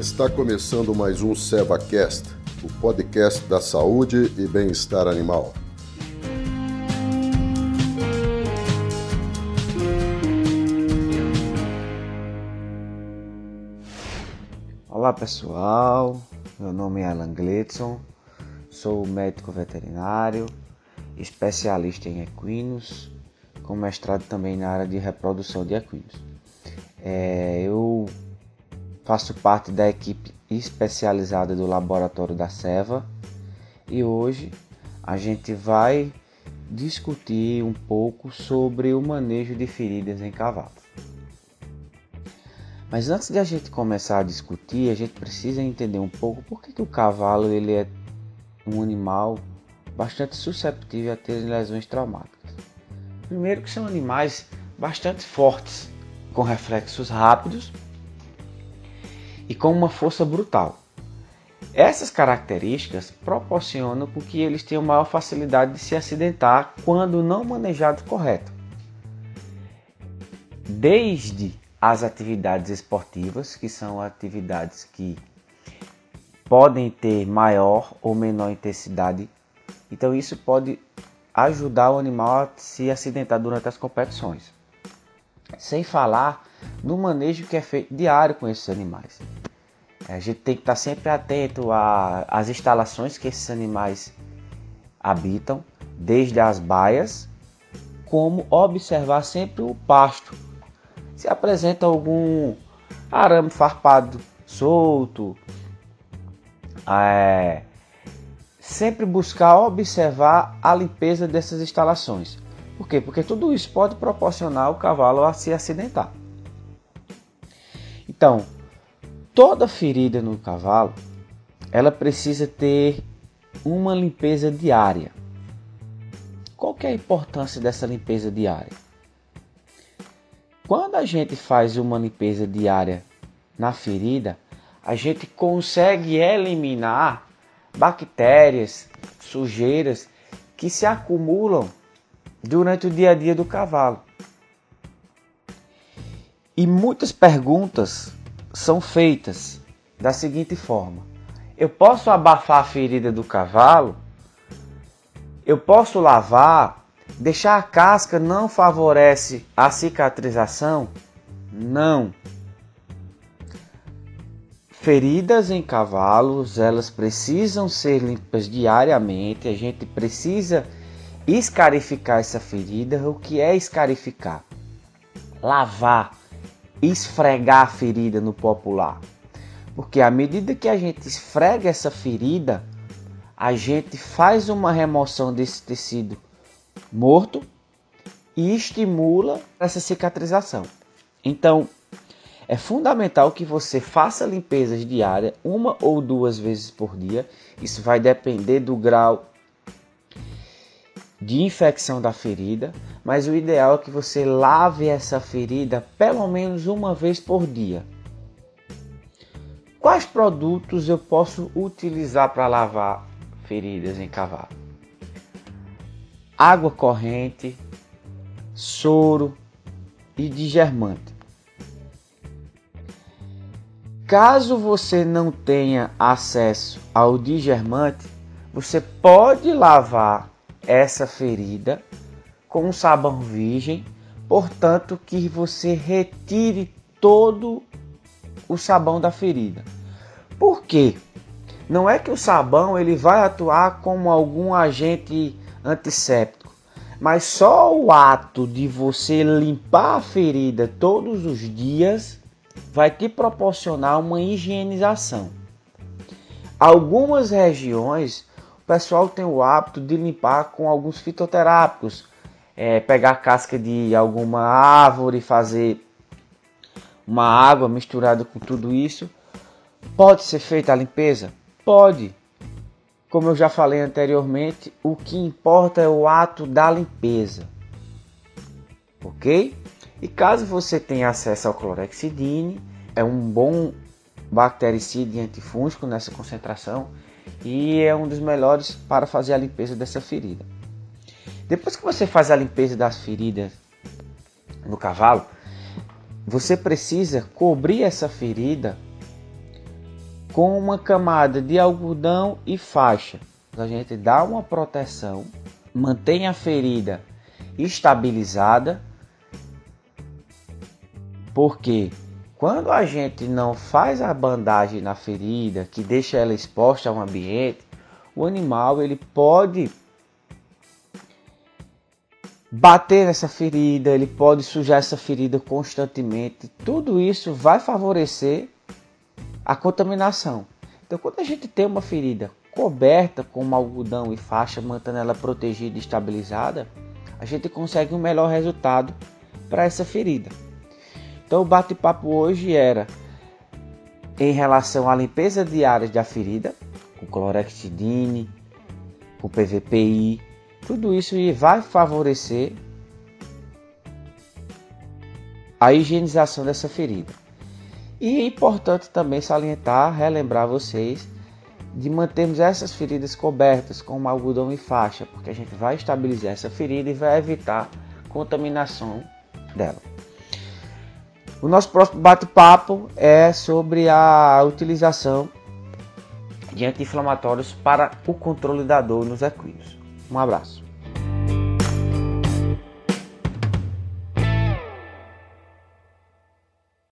Está começando mais um SevaCast, o podcast da saúde e bem-estar animal. Olá pessoal, meu nome é Alan Gledson, sou médico veterinário, especialista em equinos, com mestrado também na área de reprodução de equinos. É, eu faço parte da equipe especializada do laboratório da Seva e hoje a gente vai discutir um pouco sobre o manejo de feridas em cavalos. Mas antes de a gente começar a discutir, a gente precisa entender um pouco por que, que o cavalo ele é um animal bastante susceptível a ter lesões traumáticas. Primeiro que são animais bastante fortes, com reflexos rápidos e com uma força brutal. Essas características proporcionam que eles tenham maior facilidade de se acidentar quando não manejados correto. Desde as atividades esportivas, que são atividades que podem ter maior ou menor intensidade. Então isso pode ajudar o animal a se acidentar durante as competições. Sem falar no manejo que é feito diário com esses animais. A gente tem que estar sempre atento às instalações que esses animais habitam, desde as baias, como observar sempre o pasto se apresenta algum arame farpado solto, é, sempre buscar observar a limpeza dessas instalações. Por quê? Porque tudo isso pode proporcionar o cavalo a se acidentar. Então, toda ferida no cavalo, ela precisa ter uma limpeza diária. Qual é a importância dessa limpeza diária? Quando a gente faz uma limpeza diária na ferida, a gente consegue eliminar bactérias, sujeiras que se acumulam durante o dia a dia do cavalo. E muitas perguntas são feitas da seguinte forma: eu posso abafar a ferida do cavalo? Eu posso lavar? Deixar a casca não favorece a cicatrização? Não. Feridas em cavalos, elas precisam ser limpas diariamente. A gente precisa escarificar essa ferida. O que é escarificar? Lavar, esfregar a ferida no popular. Porque à medida que a gente esfrega essa ferida, a gente faz uma remoção desse tecido morto e estimula essa cicatrização. Então, é fundamental que você faça limpezas diárias, uma ou duas vezes por dia. Isso vai depender do grau de infecção da ferida, mas o ideal é que você lave essa ferida pelo menos uma vez por dia. Quais produtos eu posso utilizar para lavar feridas em cavalo? água corrente, soro e digermante. Caso você não tenha acesso ao digermante, você pode lavar essa ferida com um sabão virgem, portanto que você retire todo o sabão da ferida. Por quê? Não é que o sabão ele vai atuar como algum agente antisséptico. Mas só o ato de você limpar a ferida todos os dias vai te proporcionar uma higienização. Algumas regiões pessoal tem o hábito de limpar com alguns fitoterápicos, é, pegar a casca de alguma árvore, fazer uma água misturada com tudo isso. Pode ser feita a limpeza? Pode, como eu já falei anteriormente, o que importa é o ato da limpeza. Ok? E caso você tenha acesso ao clorexidine, é um bom bactericida e antifúngico nessa concentração e é um dos melhores para fazer a limpeza dessa ferida. Depois que você faz a limpeza das feridas no cavalo, você precisa cobrir essa ferida com uma camada de algodão e faixa. A gente dá uma proteção, mantém a ferida estabilizada, porque quando a gente não faz a bandagem na ferida, que deixa ela exposta ao ambiente, o animal ele pode bater nessa ferida, ele pode sujar essa ferida constantemente. Tudo isso vai favorecer a contaminação. Então, quando a gente tem uma ferida coberta com algodão e faixa, mantendo ela protegida e estabilizada, a gente consegue um melhor resultado para essa ferida. Então o bate-papo hoje era em relação à limpeza diária da ferida, com clorexidine, com PVPI, tudo isso vai favorecer a higienização dessa ferida. E é importante também salientar, relembrar vocês de mantermos essas feridas cobertas com algodão e faixa, porque a gente vai estabilizar essa ferida e vai evitar contaminação dela. O nosso próximo bate-papo é sobre a utilização de anti-inflamatórios para o controle da dor nos equinos. Um abraço.